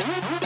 Woo!